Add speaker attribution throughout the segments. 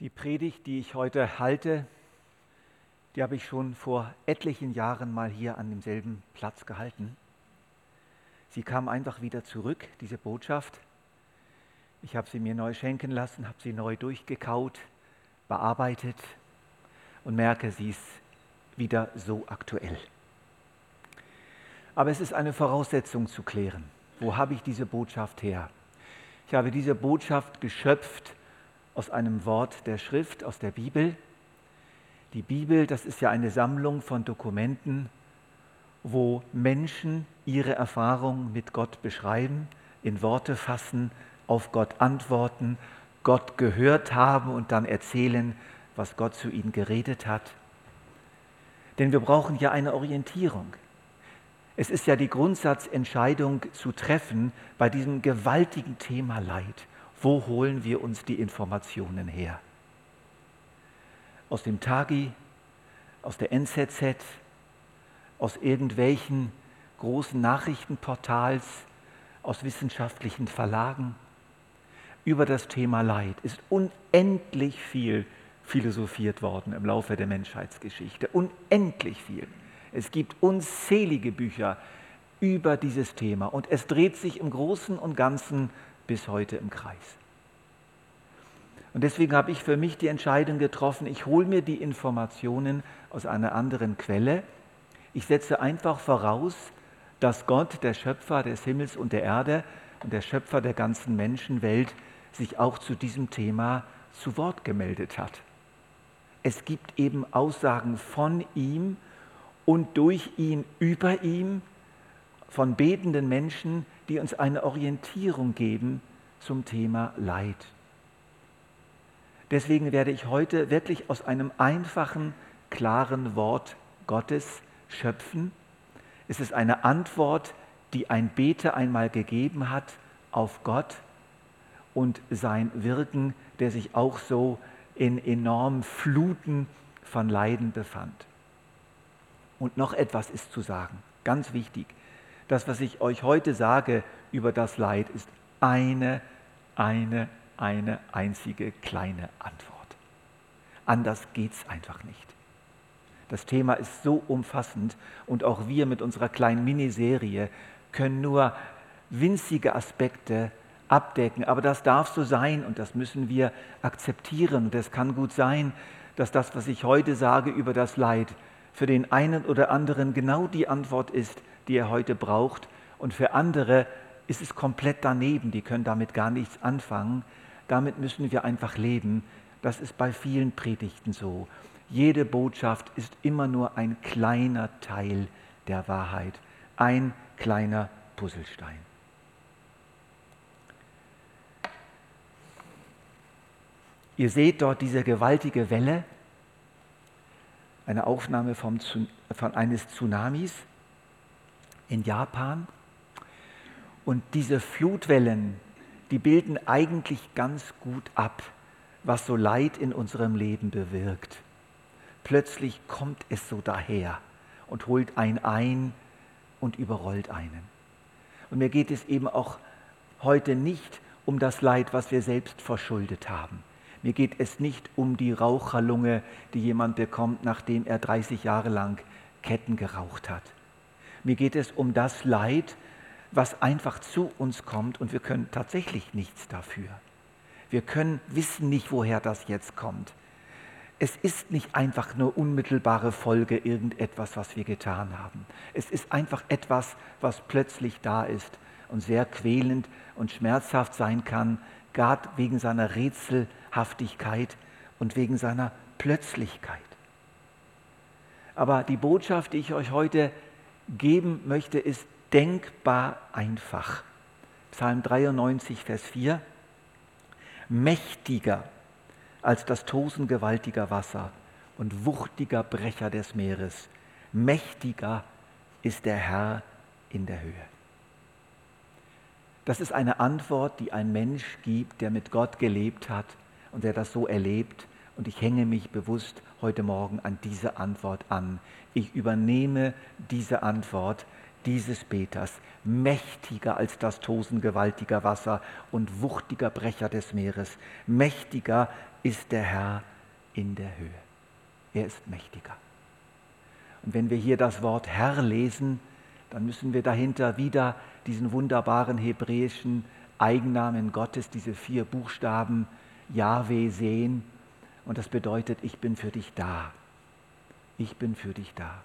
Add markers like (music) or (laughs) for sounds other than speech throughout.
Speaker 1: Die Predigt, die ich heute halte, die habe ich schon vor etlichen Jahren mal hier an demselben Platz gehalten. Sie kam einfach wieder zurück, diese Botschaft. Ich habe sie mir neu schenken lassen, habe sie neu durchgekaut, bearbeitet und merke, sie ist wieder so aktuell. Aber es ist eine Voraussetzung zu klären. Wo habe ich diese Botschaft her? Ich habe diese Botschaft geschöpft aus einem Wort der Schrift, aus der Bibel. Die Bibel, das ist ja eine Sammlung von Dokumenten, wo Menschen ihre Erfahrungen mit Gott beschreiben, in Worte fassen, auf Gott antworten, Gott gehört haben und dann erzählen, was Gott zu ihnen geredet hat. Denn wir brauchen ja eine Orientierung. Es ist ja die Grundsatzentscheidung zu treffen bei diesem gewaltigen Thema Leid. Wo holen wir uns die Informationen her? Aus dem Tagi, aus der NZZ, aus irgendwelchen großen Nachrichtenportals, aus wissenschaftlichen Verlagen. Über das Thema Leid ist unendlich viel philosophiert worden im Laufe der Menschheitsgeschichte. Unendlich viel. Es gibt unzählige Bücher über dieses Thema und es dreht sich im Großen und Ganzen bis heute im Kreis. Und deswegen habe ich für mich die Entscheidung getroffen, ich hole mir die Informationen aus einer anderen Quelle. Ich setze einfach voraus, dass Gott, der Schöpfer des Himmels und der Erde und der Schöpfer der ganzen Menschenwelt, sich auch zu diesem Thema zu Wort gemeldet hat. Es gibt eben Aussagen von ihm und durch ihn über ihm, von betenden Menschen, die uns eine Orientierung geben zum Thema Leid. Deswegen werde ich heute wirklich aus einem einfachen, klaren Wort Gottes schöpfen. Es ist eine Antwort, die ein Beter einmal gegeben hat auf Gott und sein Wirken, der sich auch so in enormen Fluten von Leiden befand. Und noch etwas ist zu sagen, ganz wichtig. Das, was ich euch heute sage über das Leid, ist eine, eine, eine einzige kleine Antwort. Anders geht es einfach nicht. Das Thema ist so umfassend und auch wir mit unserer kleinen Miniserie können nur winzige Aspekte abdecken. Aber das darf so sein und das müssen wir akzeptieren. Und es kann gut sein, dass das, was ich heute sage über das Leid, für den einen oder anderen genau die Antwort ist, die er heute braucht. Und für andere ist es komplett daneben. Die können damit gar nichts anfangen. Damit müssen wir einfach leben. Das ist bei vielen Predigten so. Jede Botschaft ist immer nur ein kleiner Teil der Wahrheit, ein kleiner Puzzlestein. Ihr seht dort diese gewaltige Welle, eine Aufnahme vom, von eines Tsunamis in Japan. Und diese Flutwellen, die bilden eigentlich ganz gut ab, was so Leid in unserem Leben bewirkt. Plötzlich kommt es so daher und holt einen ein und überrollt einen. Und mir geht es eben auch heute nicht um das Leid, was wir selbst verschuldet haben. Mir geht es nicht um die Raucherlunge, die jemand bekommt, nachdem er 30 Jahre lang Ketten geraucht hat. Mir geht es um das Leid, was einfach zu uns kommt und wir können tatsächlich nichts dafür. Wir können wissen nicht, woher das jetzt kommt. Es ist nicht einfach nur unmittelbare Folge irgendetwas, was wir getan haben. Es ist einfach etwas, was plötzlich da ist und sehr quälend und schmerzhaft sein kann, gerade wegen seiner Rätselhaftigkeit und wegen seiner Plötzlichkeit. Aber die Botschaft, die ich euch heute geben möchte, ist denkbar einfach. Psalm 93, Vers 4. Mächtiger als das Tosen gewaltiger Wasser und wuchtiger Brecher des Meeres. Mächtiger ist der Herr in der Höhe. Das ist eine Antwort, die ein Mensch gibt, der mit Gott gelebt hat und der das so erlebt. Und ich hänge mich bewusst heute Morgen an diese Antwort an. Ich übernehme diese Antwort, dieses Beters, mächtiger als das Tosen gewaltiger Wasser und wuchtiger Brecher des Meeres. Mächtiger ist der Herr in der Höhe. Er ist mächtiger. Und wenn wir hier das Wort Herr lesen, dann müssen wir dahinter wieder diesen wunderbaren hebräischen Eigennamen Gottes, diese vier Buchstaben Yahweh sehen. Und das bedeutet, ich bin für dich da. Ich bin für dich da.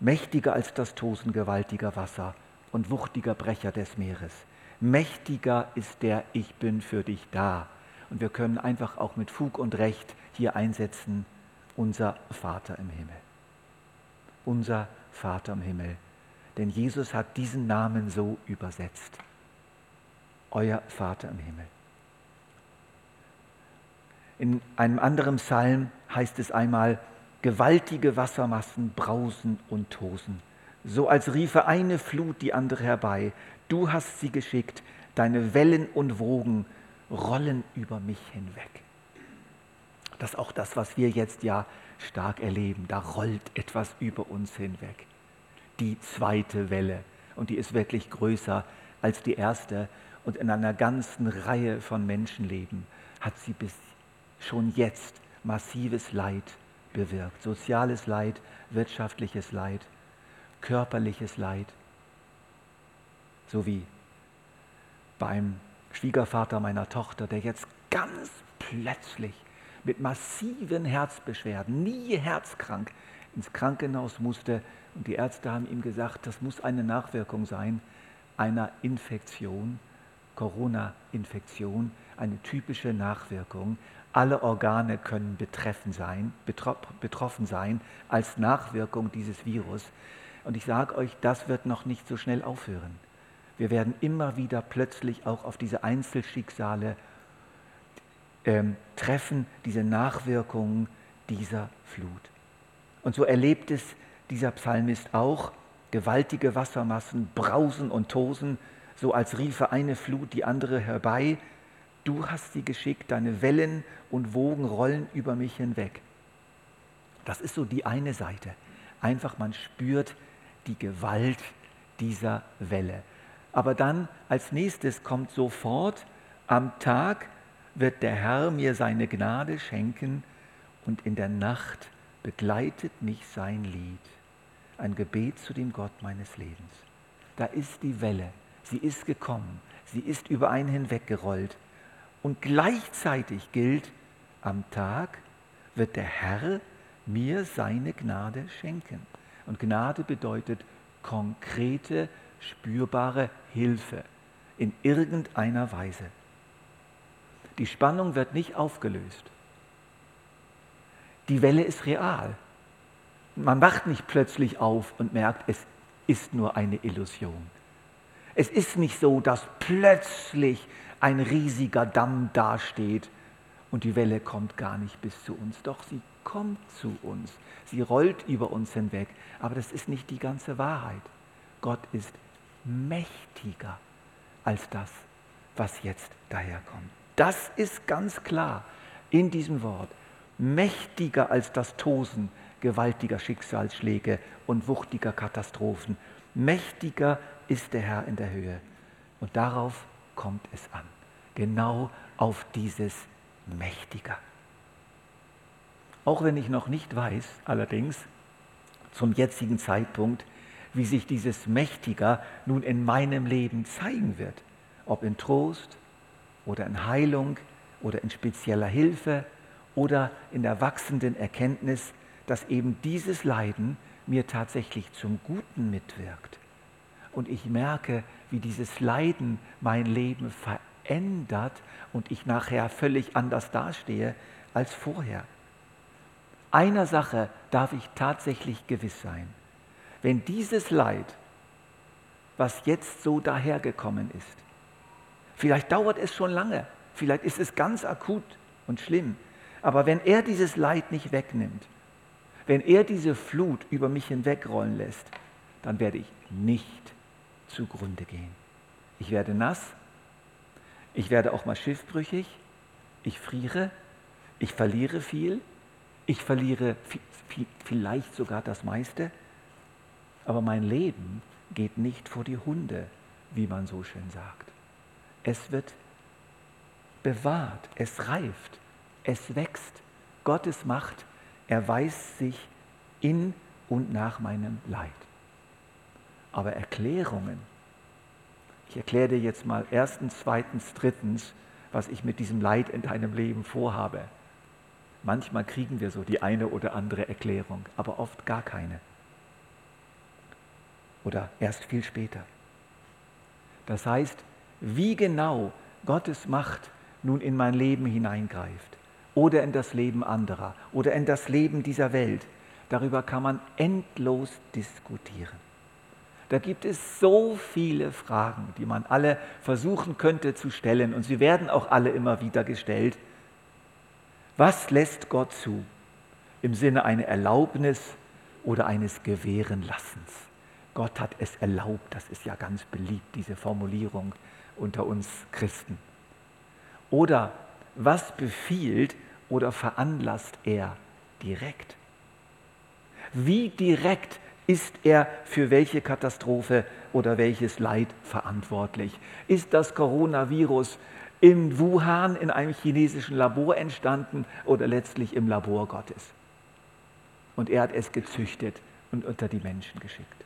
Speaker 1: Mächtiger als das Tosen gewaltiger Wasser und wuchtiger Brecher des Meeres. Mächtiger ist der Ich bin für dich da. Und wir können einfach auch mit Fug und Recht hier einsetzen, unser Vater im Himmel. Unser Vater im Himmel. Denn Jesus hat diesen Namen so übersetzt. Euer Vater im Himmel. In einem anderen Psalm heißt es einmal, gewaltige Wassermassen brausen und tosen, so als riefe eine Flut die andere herbei. Du hast sie geschickt, deine Wellen und Wogen rollen über mich hinweg. Das ist auch das, was wir jetzt ja stark erleben. Da rollt etwas über uns hinweg. Die zweite Welle. Und die ist wirklich größer als die erste. Und in einer ganzen Reihe von Menschenleben hat sie bis schon jetzt massives Leid bewirkt. Soziales Leid, wirtschaftliches Leid, körperliches Leid. So wie beim Schwiegervater meiner Tochter, der jetzt ganz plötzlich mit massiven Herzbeschwerden, nie herzkrank, ins Krankenhaus musste. Und die Ärzte haben ihm gesagt, das muss eine Nachwirkung sein einer Infektion, Corona-Infektion, eine typische Nachwirkung. Alle Organe können betreffen sein, betroffen sein als Nachwirkung dieses Virus. Und ich sage euch, das wird noch nicht so schnell aufhören. Wir werden immer wieder plötzlich auch auf diese Einzelschicksale ähm, treffen, diese Nachwirkungen dieser Flut. Und so erlebt es dieser Psalmist auch. Gewaltige Wassermassen brausen und tosen, so als riefe eine Flut die andere herbei. Du hast sie geschickt, deine Wellen und Wogen rollen über mich hinweg. Das ist so die eine Seite. Einfach man spürt die Gewalt dieser Welle. Aber dann als nächstes kommt sofort, am Tag wird der Herr mir seine Gnade schenken und in der Nacht begleitet mich sein Lied, ein Gebet zu dem Gott meines Lebens. Da ist die Welle, sie ist gekommen, sie ist über einen hinweggerollt und gleichzeitig gilt, am Tag wird der Herr mir seine Gnade schenken. Und Gnade bedeutet konkrete spürbare Hilfe in irgendeiner Weise. Die Spannung wird nicht aufgelöst. Die Welle ist real. Man wacht nicht plötzlich auf und merkt, es ist nur eine Illusion. Es ist nicht so, dass plötzlich ein riesiger Damm dasteht und die Welle kommt gar nicht bis zu uns. Doch sie kommt zu uns. Sie rollt über uns hinweg. Aber das ist nicht die ganze Wahrheit. Gott ist mächtiger als das, was jetzt daherkommt. Das ist ganz klar in diesem Wort. Mächtiger als das Tosen gewaltiger Schicksalsschläge und wuchtiger Katastrophen. Mächtiger ist der Herr in der Höhe. Und darauf kommt es an. Genau auf dieses Mächtiger. Auch wenn ich noch nicht weiß, allerdings zum jetzigen Zeitpunkt, wie sich dieses Mächtiger nun in meinem Leben zeigen wird. Ob in Trost oder in Heilung oder in spezieller Hilfe oder in der wachsenden Erkenntnis, dass eben dieses Leiden mir tatsächlich zum Guten mitwirkt. Und ich merke, wie dieses Leiden mein Leben verändert und ich nachher völlig anders dastehe als vorher. Einer Sache darf ich tatsächlich gewiss sein wenn dieses Leid, was jetzt so dahergekommen ist, vielleicht dauert es schon lange, vielleicht ist es ganz akut und schlimm, aber wenn er dieses Leid nicht wegnimmt, wenn er diese Flut über mich hinwegrollen lässt, dann werde ich nicht zugrunde gehen. Ich werde nass, ich werde auch mal schiffbrüchig, ich friere, ich verliere viel, ich verliere vielleicht sogar das meiste aber mein Leben geht nicht vor die Hunde, wie man so schön sagt. Es wird bewahrt, es reift, es wächst. Gottes Macht erweist sich in und nach meinem Leid. Aber Erklärungen, ich erkläre dir jetzt mal erstens, zweitens, drittens, was ich mit diesem Leid in deinem Leben vorhabe. Manchmal kriegen wir so die eine oder andere Erklärung, aber oft gar keine. Oder erst viel später. Das heißt, wie genau Gottes Macht nun in mein Leben hineingreift oder in das Leben anderer oder in das Leben dieser Welt, darüber kann man endlos diskutieren. Da gibt es so viele Fragen, die man alle versuchen könnte zu stellen und sie werden auch alle immer wieder gestellt. Was lässt Gott zu im Sinne einer Erlaubnis oder eines Gewährenlassens? Gott hat es erlaubt, das ist ja ganz beliebt, diese Formulierung unter uns Christen. Oder was befiehlt oder veranlasst er direkt? Wie direkt ist er für welche Katastrophe oder welches Leid verantwortlich? Ist das Coronavirus in Wuhan in einem chinesischen Labor entstanden oder letztlich im Labor Gottes? Und er hat es gezüchtet und unter die Menschen geschickt.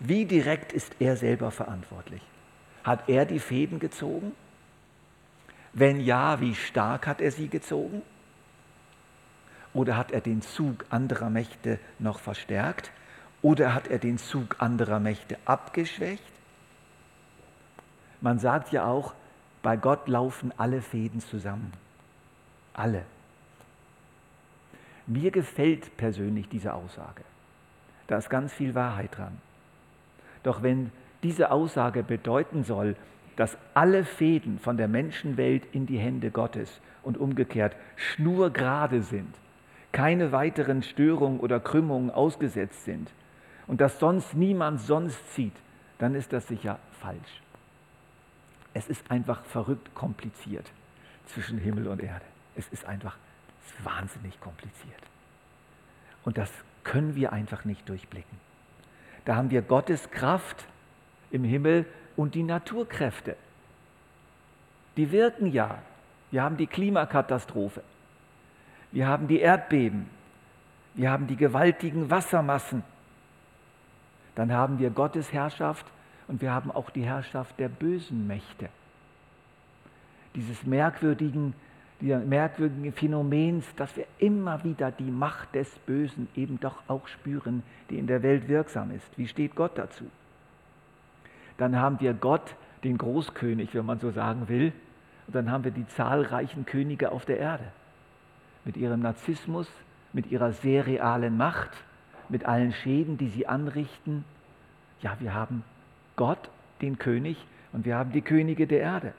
Speaker 1: Wie direkt ist er selber verantwortlich? Hat er die Fäden gezogen? Wenn ja, wie stark hat er sie gezogen? Oder hat er den Zug anderer Mächte noch verstärkt? Oder hat er den Zug anderer Mächte abgeschwächt? Man sagt ja auch, bei Gott laufen alle Fäden zusammen. Alle. Mir gefällt persönlich diese Aussage. Da ist ganz viel Wahrheit dran. Doch wenn diese Aussage bedeuten soll, dass alle Fäden von der Menschenwelt in die Hände Gottes und umgekehrt schnurgerade sind, keine weiteren Störungen oder Krümmungen ausgesetzt sind und dass sonst niemand sonst zieht, dann ist das sicher falsch. Es ist einfach verrückt kompliziert zwischen Himmel und Erde. Es ist einfach wahnsinnig kompliziert. Und das können wir einfach nicht durchblicken. Da haben wir Gottes Kraft im Himmel und die Naturkräfte. Die wirken ja. Wir haben die Klimakatastrophe. Wir haben die Erdbeben. Wir haben die gewaltigen Wassermassen. Dann haben wir Gottes Herrschaft und wir haben auch die Herrschaft der bösen Mächte. Dieses merkwürdigen, dieser merkwürdigen Phänomens, dass wir immer wieder die Macht des Bösen eben doch auch spüren, die in der Welt wirksam ist. Wie steht Gott dazu? Dann haben wir Gott, den Großkönig, wenn man so sagen will, und dann haben wir die zahlreichen Könige auf der Erde mit ihrem Narzissmus, mit ihrer sehr realen Macht, mit allen Schäden, die sie anrichten. Ja, wir haben Gott, den König, und wir haben die Könige der Erde.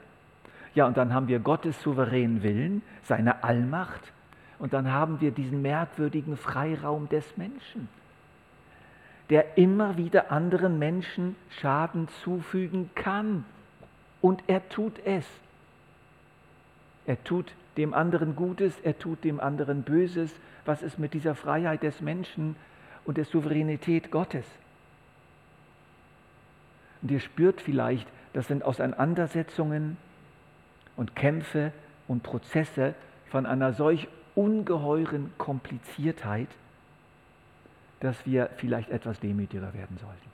Speaker 1: Ja, und dann haben wir Gottes souveränen Willen, seine Allmacht, und dann haben wir diesen merkwürdigen Freiraum des Menschen, der immer wieder anderen Menschen Schaden zufügen kann. Und er tut es. Er tut dem anderen Gutes, er tut dem anderen Böses. Was ist mit dieser Freiheit des Menschen und der Souveränität Gottes? Und ihr spürt vielleicht, das sind Auseinandersetzungen und Kämpfe und Prozesse von einer solch ungeheuren Kompliziertheit, dass wir vielleicht etwas demütiger werden sollten.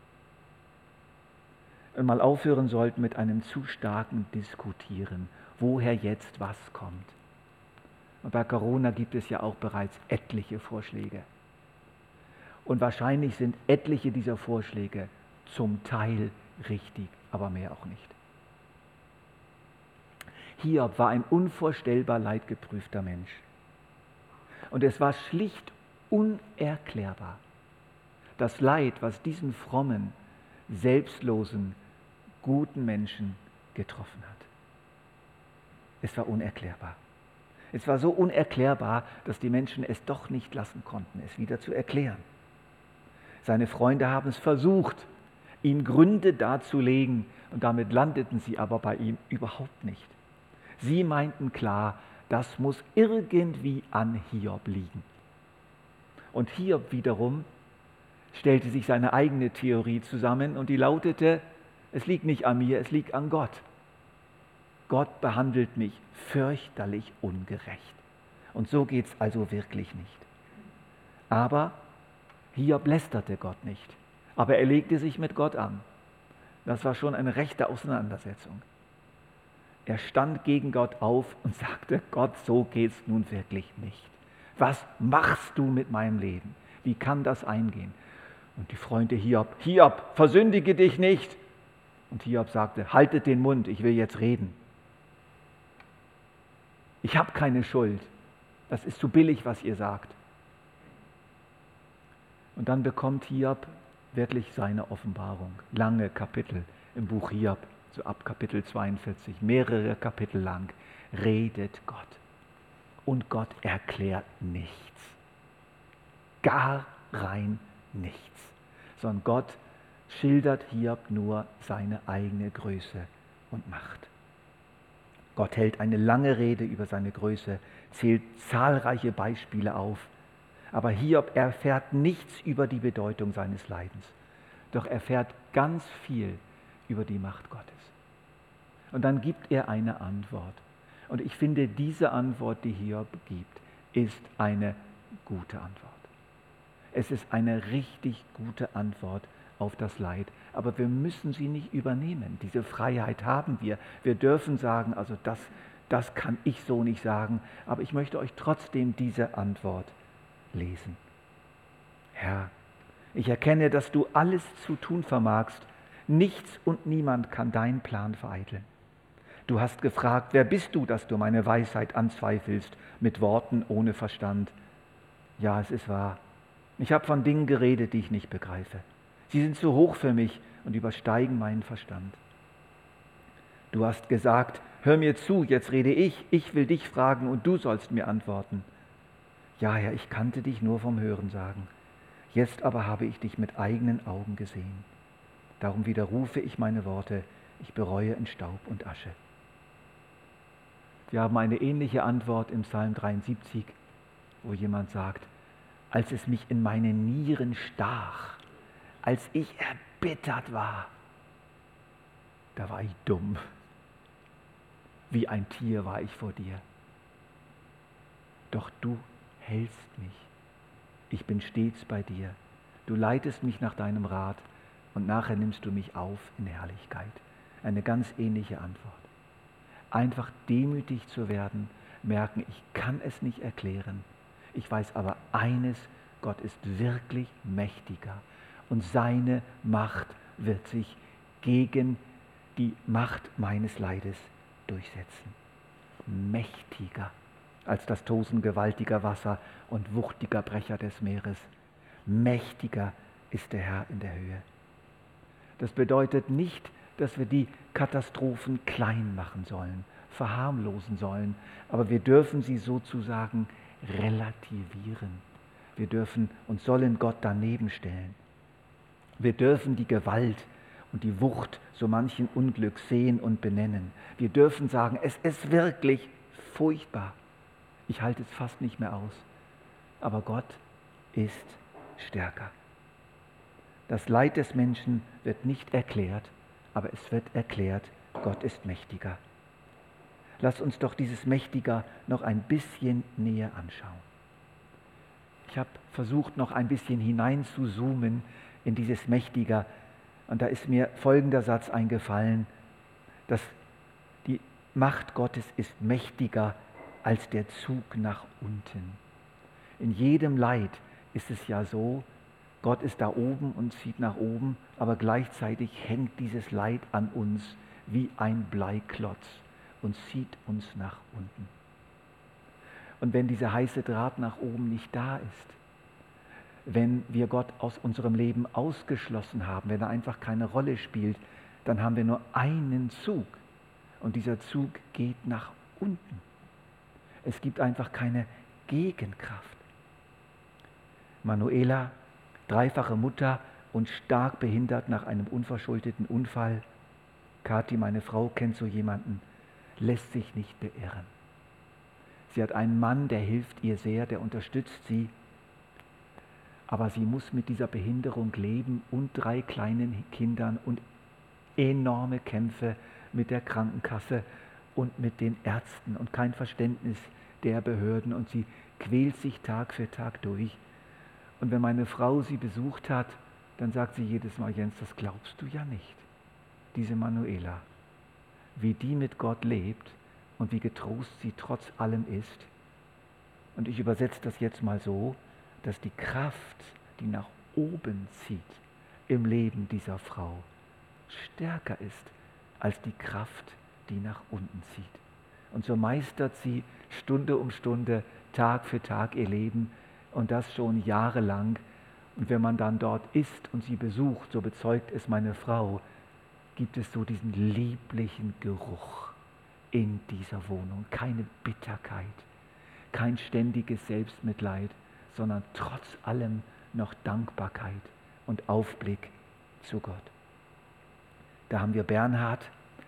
Speaker 1: Und mal aufhören sollten mit einem zu starken Diskutieren, woher jetzt was kommt. Und bei Corona gibt es ja auch bereits etliche Vorschläge. Und wahrscheinlich sind etliche dieser Vorschläge zum Teil richtig, aber mehr auch nicht. Hiob war ein unvorstellbar leidgeprüfter Mensch. Und es war schlicht unerklärbar. Das Leid, was diesen frommen, selbstlosen, guten Menschen getroffen hat. Es war unerklärbar. Es war so unerklärbar, dass die Menschen es doch nicht lassen konnten, es wieder zu erklären. Seine Freunde haben es versucht, ihm Gründe darzulegen, und damit landeten sie aber bei ihm überhaupt nicht. Sie meinten klar, das muss irgendwie an Hiob liegen. Und Hiob wiederum stellte sich seine eigene Theorie zusammen und die lautete, es liegt nicht an mir, es liegt an Gott. Gott behandelt mich fürchterlich ungerecht. Und so geht es also wirklich nicht. Aber Hiob lästerte Gott nicht, aber er legte sich mit Gott an. Das war schon eine rechte Auseinandersetzung. Er stand gegen Gott auf und (laughs) sagte, Gott, so geht es nun wirklich nicht. Was machst du mit meinem Leben? Wie kann das eingehen? Und die Freunde Hiob, Hiob, versündige dich nicht. Und Hiob sagte, haltet den Mund, ich will jetzt reden. Ich habe keine Schuld. Das ist zu billig, was ihr sagt. Und dann bekommt Hiob wirklich seine Offenbarung. Lange Kapitel im Buch Hiob, so ab Kapitel 42, mehrere Kapitel lang, redet Gott. Und Gott erklärt nichts. Gar rein nichts. Sondern Gott schildert Hiob nur seine eigene Größe und Macht. Gott hält eine lange Rede über seine Größe, zählt zahlreiche Beispiele auf, aber Hiob erfährt nichts über die Bedeutung seines Leidens, doch erfährt ganz viel über die Macht Gottes. Und dann gibt er eine Antwort. Und ich finde, diese Antwort, die Hiob gibt, ist eine gute Antwort. Es ist eine richtig gute Antwort auf das Leid. Aber wir müssen sie nicht übernehmen. Diese Freiheit haben wir. Wir dürfen sagen, also das, das kann ich so nicht sagen. Aber ich möchte euch trotzdem diese Antwort lesen. Herr, ich erkenne, dass du alles zu tun vermagst. Nichts und niemand kann deinen Plan vereiteln. Du hast gefragt, wer bist du, dass du meine Weisheit anzweifelst mit Worten ohne Verstand? Ja, es ist wahr. Ich habe von Dingen geredet, die ich nicht begreife. Sie sind zu hoch für mich und übersteigen meinen Verstand. Du hast gesagt, hör mir zu, jetzt rede ich, ich will dich fragen und du sollst mir antworten. Ja, Herr, ich kannte dich nur vom Hören sagen. Jetzt aber habe ich dich mit eigenen Augen gesehen. Darum widerrufe ich meine Worte, ich bereue in Staub und Asche. Wir haben eine ähnliche Antwort im Psalm 73, wo jemand sagt, als es mich in meine Nieren stach, als ich erbittert war, da war ich dumm. Wie ein Tier war ich vor dir. Doch du hältst mich. Ich bin stets bei dir. Du leitest mich nach deinem Rat und nachher nimmst du mich auf in Herrlichkeit. Eine ganz ähnliche Antwort. Einfach demütig zu werden, merken, ich kann es nicht erklären. Ich weiß aber eines, Gott ist wirklich mächtiger und seine Macht wird sich gegen die Macht meines Leides durchsetzen. Mächtiger als das Tosen gewaltiger Wasser und wuchtiger Brecher des Meeres. Mächtiger ist der Herr in der Höhe. Das bedeutet nicht, dass wir die Katastrophen klein machen sollen, verharmlosen sollen, aber wir dürfen sie sozusagen relativieren. Wir dürfen und sollen Gott daneben stellen. Wir dürfen die Gewalt und die Wucht so manchen Unglück sehen und benennen. Wir dürfen sagen, es ist wirklich furchtbar. Ich halte es fast nicht mehr aus. Aber Gott ist stärker. Das Leid des Menschen wird nicht erklärt, aber es wird erklärt, Gott ist mächtiger. Lass uns doch dieses Mächtiger noch ein bisschen näher anschauen. Ich habe versucht, noch ein bisschen hinein zu zoomen in dieses Mächtiger. Und da ist mir folgender Satz eingefallen, dass die Macht Gottes ist mächtiger als der Zug nach unten. In jedem Leid ist es ja so, Gott ist da oben und zieht nach oben, aber gleichzeitig hängt dieses Leid an uns wie ein Bleiklotz und zieht uns nach unten. Und wenn dieser heiße Draht nach oben nicht da ist, wenn wir Gott aus unserem Leben ausgeschlossen haben, wenn er einfach keine Rolle spielt, dann haben wir nur einen Zug. Und dieser Zug geht nach unten. Es gibt einfach keine Gegenkraft. Manuela, dreifache Mutter und stark behindert nach einem unverschuldeten Unfall. Kathi, meine Frau, kennt so jemanden, lässt sich nicht beirren. Sie hat einen Mann, der hilft ihr sehr, der unterstützt sie aber sie muss mit dieser Behinderung leben und drei kleinen Kindern und enorme Kämpfe mit der Krankenkasse und mit den Ärzten und kein Verständnis der Behörden und sie quält sich Tag für Tag durch. Und wenn meine Frau sie besucht hat, dann sagt sie jedes Mal, Jens, das glaubst du ja nicht. Diese Manuela, wie die mit Gott lebt und wie getrost sie trotz allem ist. Und ich übersetze das jetzt mal so, dass die Kraft, die nach oben zieht im Leben dieser Frau, stärker ist als die Kraft, die nach unten zieht. Und so meistert sie Stunde um Stunde, Tag für Tag ihr Leben und das schon jahrelang. Und wenn man dann dort ist und sie besucht, so bezeugt es meine Frau, gibt es so diesen lieblichen Geruch in dieser Wohnung. Keine Bitterkeit, kein ständiges Selbstmitleid, sondern trotz allem noch Dankbarkeit und Aufblick zu Gott. Da haben wir Bernhard,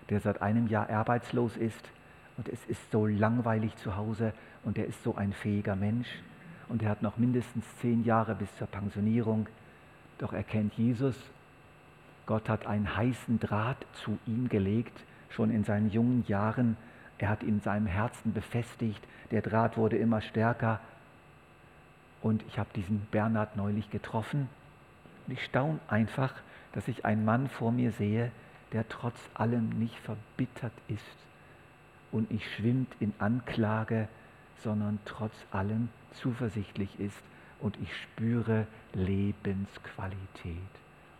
Speaker 1: der seit einem Jahr arbeitslos ist und es ist so langweilig zu Hause und er ist so ein fähiger Mensch und er hat noch mindestens zehn Jahre bis zur Pensionierung. Doch er kennt Jesus. Gott hat einen heißen Draht zu ihm gelegt, schon in seinen jungen Jahren. Er hat ihn in seinem Herzen befestigt. Der Draht wurde immer stärker. Und ich habe diesen Bernhard neulich getroffen. Und ich staune einfach, dass ich einen Mann vor mir sehe, der trotz allem nicht verbittert ist und nicht schwimmt in Anklage, sondern trotz allem zuversichtlich ist und ich spüre Lebensqualität.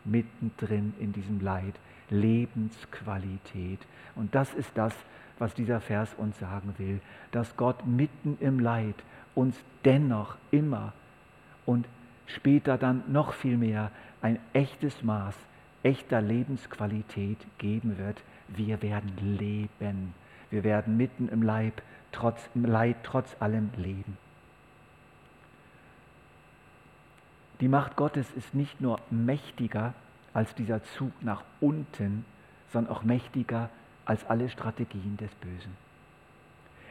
Speaker 1: Mittendrin in diesem Leid, Lebensqualität. Und das ist das, was dieser Vers uns sagen will, dass Gott mitten im Leid uns dennoch immer und später dann noch viel mehr ein echtes Maß echter Lebensqualität geben wird. Wir werden leben. Wir werden mitten im Leib, trotz, im Leid, trotz allem leben. Die Macht Gottes ist nicht nur mächtiger als dieser Zug nach unten, sondern auch mächtiger als alle Strategien des Bösen.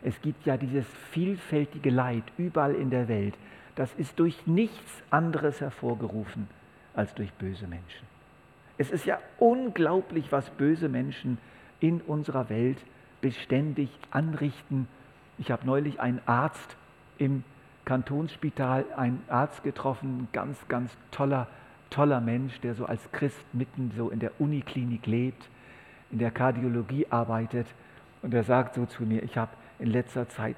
Speaker 1: Es gibt ja dieses vielfältige Leid überall in der Welt. Das ist durch nichts anderes hervorgerufen als durch böse Menschen. Es ist ja unglaublich, was böse Menschen in unserer Welt beständig anrichten. Ich habe neulich einen Arzt im Kantonsspital, einen Arzt getroffen, ganz, ganz toller, toller Mensch, der so als Christ mitten so in der Uniklinik lebt, in der Kardiologie arbeitet. Und er sagt so zu mir, ich habe in letzter Zeit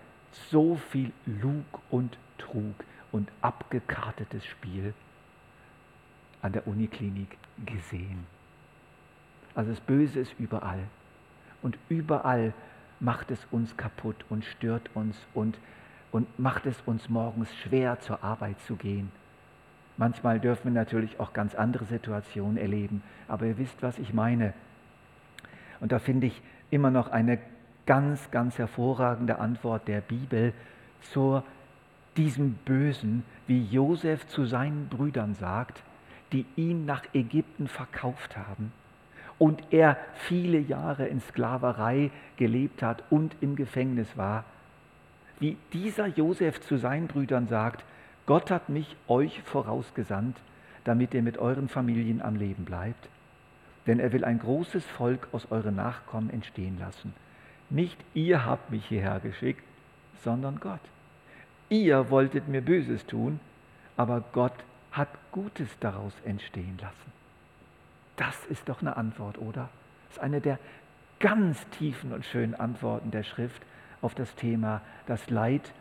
Speaker 1: so viel Lug und Trug und abgekartetes Spiel an der Uniklinik gesehen. Also das Böse ist überall. Und überall macht es uns kaputt und stört uns und, und macht es uns morgens schwer, zur Arbeit zu gehen. Manchmal dürfen wir natürlich auch ganz andere Situationen erleben, aber ihr wisst, was ich meine. Und da finde ich immer noch eine ganz, ganz hervorragende Antwort der Bibel zu diesem Bösen, wie Josef zu seinen Brüdern sagt, die ihn nach Ägypten verkauft haben und er viele Jahre in Sklaverei gelebt hat und im Gefängnis war, wie dieser Josef zu seinen Brüdern sagt, Gott hat mich euch vorausgesandt, damit ihr mit euren Familien am Leben bleibt. Denn er will ein großes Volk aus euren Nachkommen entstehen lassen. Nicht ihr habt mich hierher geschickt, sondern Gott. Ihr wolltet mir Böses tun, aber Gott hat Gutes daraus entstehen lassen. Das ist doch eine Antwort, oder? Das ist eine der ganz tiefen und schönen Antworten der Schrift auf das Thema das Leid,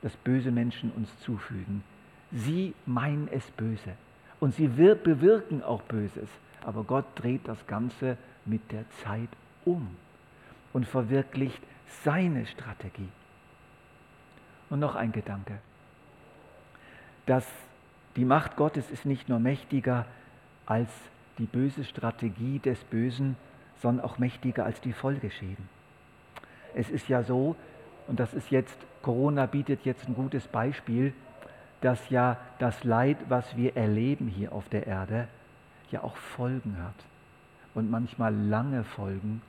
Speaker 1: das böse Menschen uns zufügen. Sie meinen es böse und sie bewirken auch Böses, aber Gott dreht das Ganze mit der Zeit um und verwirklicht seine Strategie. Und noch ein Gedanke. dass die Macht Gottes ist nicht nur mächtiger als die böse Strategie des Bösen, sondern auch mächtiger als die Folgeschäden. Es ist ja so, und das ist jetzt, Corona bietet jetzt ein gutes Beispiel, dass ja das Leid, was wir erleben hier auf der Erde, ja auch Folgen hat. Und manchmal lange Folgen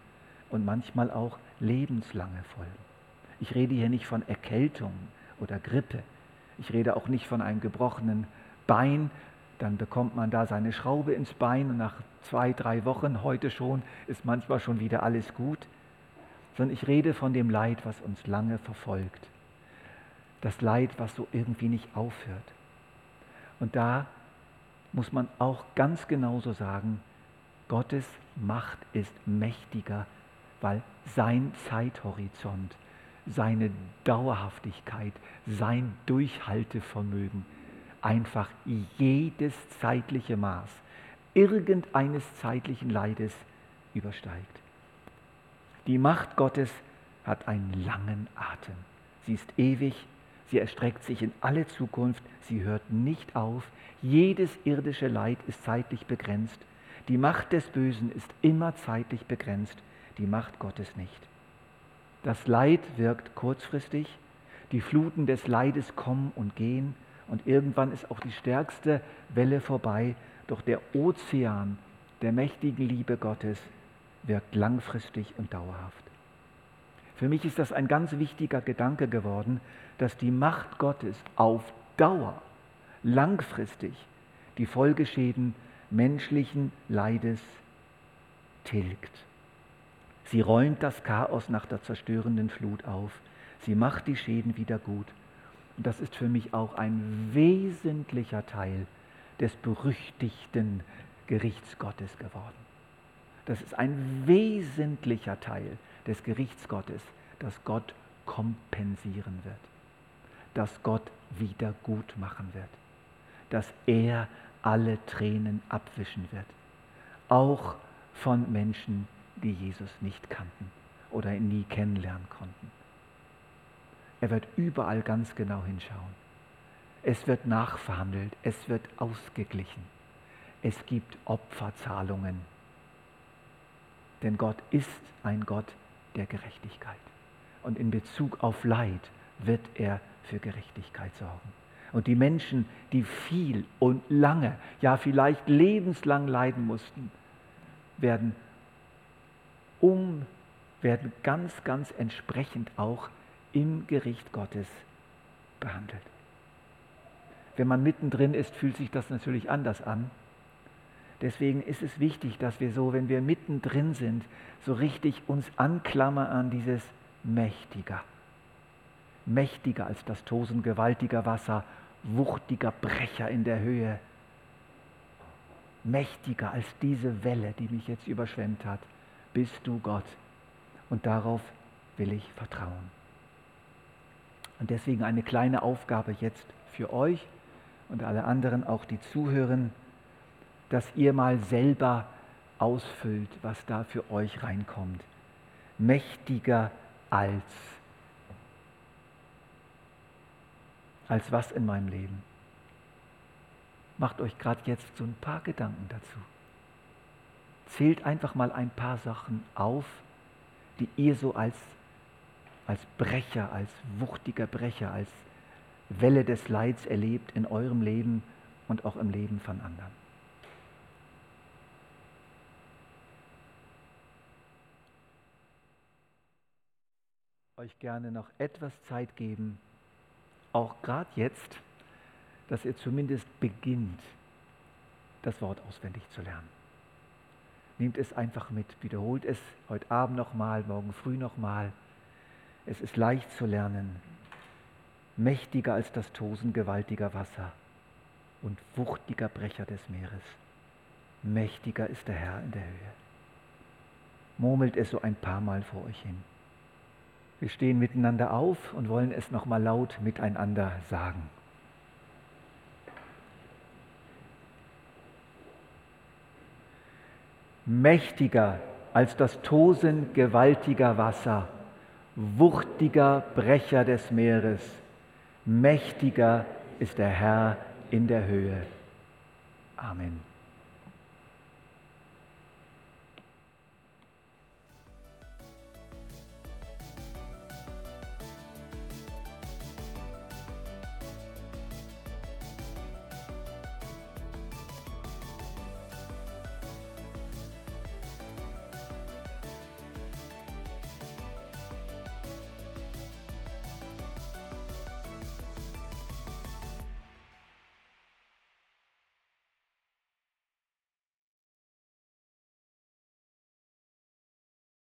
Speaker 1: und manchmal auch lebenslange Folgen. Ich rede hier nicht von Erkältung oder Grippe. Ich rede auch nicht von einem gebrochenen Bein, dann bekommt man da seine Schraube ins Bein und nach zwei, drei Wochen, heute schon, ist manchmal schon wieder alles gut. Sondern ich rede von dem Leid, was uns lange verfolgt. Das Leid, was so irgendwie nicht aufhört. Und da muss man auch ganz genauso sagen, Gottes Macht ist mächtiger, weil sein Zeithorizont, seine Dauerhaftigkeit, sein Durchhaltevermögen einfach jedes zeitliche Maß irgendeines zeitlichen Leides übersteigt. Die Macht Gottes hat einen langen Atem. Sie ist ewig, sie erstreckt sich in alle Zukunft, sie hört nicht auf. Jedes irdische Leid ist zeitlich begrenzt. Die Macht des Bösen ist immer zeitlich begrenzt, die Macht Gottes nicht. Das Leid wirkt kurzfristig, die Fluten des Leides kommen und gehen, und irgendwann ist auch die stärkste Welle vorbei. Doch der Ozean der mächtigen Liebe Gottes wirkt langfristig und dauerhaft. Für mich ist das ein ganz wichtiger Gedanke geworden, dass die Macht Gottes auf Dauer, langfristig die Folgeschäden menschlichen Leides tilgt. Sie räumt das Chaos nach der zerstörenden Flut auf. Sie macht die Schäden wieder gut und das ist für mich auch ein wesentlicher Teil des berüchtigten Gerichts Gottes geworden. Das ist ein wesentlicher Teil des Gerichts Gottes, dass Gott kompensieren wird, dass Gott wieder gut machen wird, dass er alle Tränen abwischen wird, auch von Menschen, die Jesus nicht kannten oder ihn nie kennenlernen konnten. Er wird überall ganz genau hinschauen. Es wird nachverhandelt, es wird ausgeglichen. Es gibt Opferzahlungen. Denn Gott ist ein Gott der Gerechtigkeit. Und in Bezug auf Leid wird er für Gerechtigkeit sorgen. Und die Menschen, die viel und lange, ja vielleicht lebenslang leiden mussten, werden um, werden ganz, ganz entsprechend auch im Gericht Gottes behandelt. Wenn man mittendrin ist, fühlt sich das natürlich anders an. Deswegen ist es wichtig, dass wir so, wenn wir mittendrin sind, so richtig uns anklammern an dieses Mächtiger. Mächtiger als das Tosen gewaltiger Wasser, wuchtiger Brecher in der Höhe. Mächtiger als diese Welle, die mich jetzt überschwemmt hat, bist du Gott. Und darauf will ich vertrauen. Und deswegen eine kleine Aufgabe jetzt für euch und alle anderen, auch die zuhören, dass ihr mal selber ausfüllt, was da für euch reinkommt. Mächtiger als. Als was in meinem Leben? Macht euch gerade jetzt so ein paar Gedanken dazu. Zählt einfach mal ein paar Sachen auf, die ihr so als als Brecher, als wuchtiger Brecher, als Welle des Leids erlebt in eurem Leben und auch im Leben von anderen. Euch gerne noch etwas Zeit geben, auch gerade jetzt, dass ihr zumindest beginnt, das Wort auswendig zu lernen. Nehmt es einfach mit, wiederholt es heute Abend nochmal, morgen früh nochmal. Es ist leicht zu lernen, mächtiger als das Tosen gewaltiger Wasser und wuchtiger Brecher des Meeres. Mächtiger ist der Herr in der Höhe. Murmelt es so ein paar Mal vor euch hin. Wir stehen miteinander auf und wollen es nochmal laut miteinander sagen. Mächtiger als das Tosen gewaltiger Wasser wuchtiger Brecher des Meeres, mächtiger ist der Herr in der Höhe. Amen.